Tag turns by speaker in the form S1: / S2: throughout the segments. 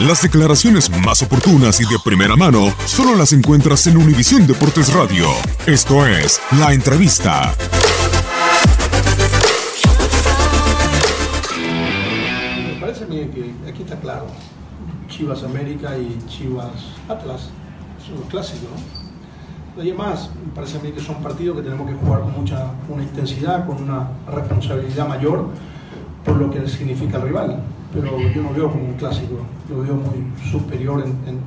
S1: Las declaraciones más oportunas y de primera mano solo las encuentras en Univisión Deportes Radio. Esto es La Entrevista.
S2: Me parece a mí que aquí está claro. Chivas América y Chivas Atlas son los clásicos, ¿no? Además, me parece a mí que son partidos que tenemos que jugar con mucha una intensidad, con una responsabilidad mayor por lo que significa el rival. Pero yo no veo como un clásico, lo veo muy superior en,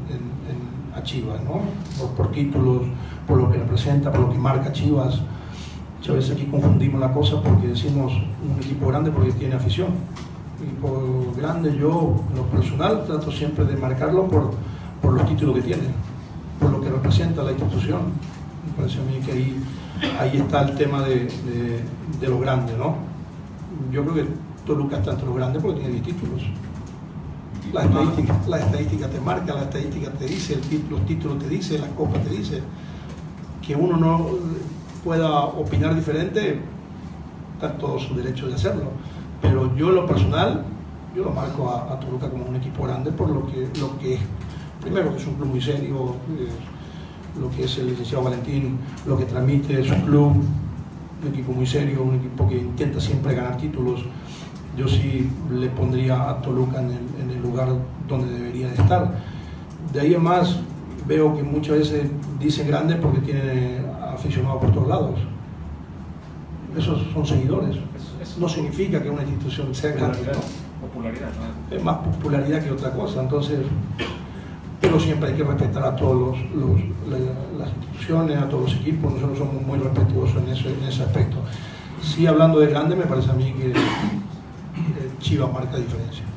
S2: a Chivas, ¿no? Por, por títulos, por lo que representa, por lo que marca Chivas. Muchas veces aquí confundimos la cosa porque decimos un equipo grande porque tiene afición. Un equipo grande, yo en lo personal trato siempre de marcarlo por, por los títulos que tiene, por lo que representa la institución. Me parece a mí que ahí, ahí está el tema de, de- de lo grande, ¿no? Yo creo que Toluca está entre los grandes porque tiene 10 títulos. La estadística, la estadística te marca, la estadística te dice, el los títulos te dice, la copa te dice. Que uno no pueda opinar diferente, está todo su derecho de hacerlo. Pero yo en lo personal, yo lo marco a, a Toluca como un equipo grande por lo que, lo que es, primero que es un club muy serio, eh, lo que es el licenciado Valentín, lo que transmite su club, un equipo muy serio, un equipo que intenta siempre ganar títulos. Yo sí le pondría a Toluca en el, en el lugar donde debería de estar. De ahí en más, veo que muchas veces dicen grande porque tiene aficionados por todos lados. Esos son seguidores. No significa que una institución sea grande, ¿no?
S3: Popularidad, ¿no?
S2: es más popularidad que otra cosa. Entonces, pero siempre hay que respetar a todos los, los- la- las instituciones, a todos los equipos. Nosotros somos muy respetuosos en ese, en ese aspecto. Sí, hablando de grande, me parece a mí que Chivas marca diferencia.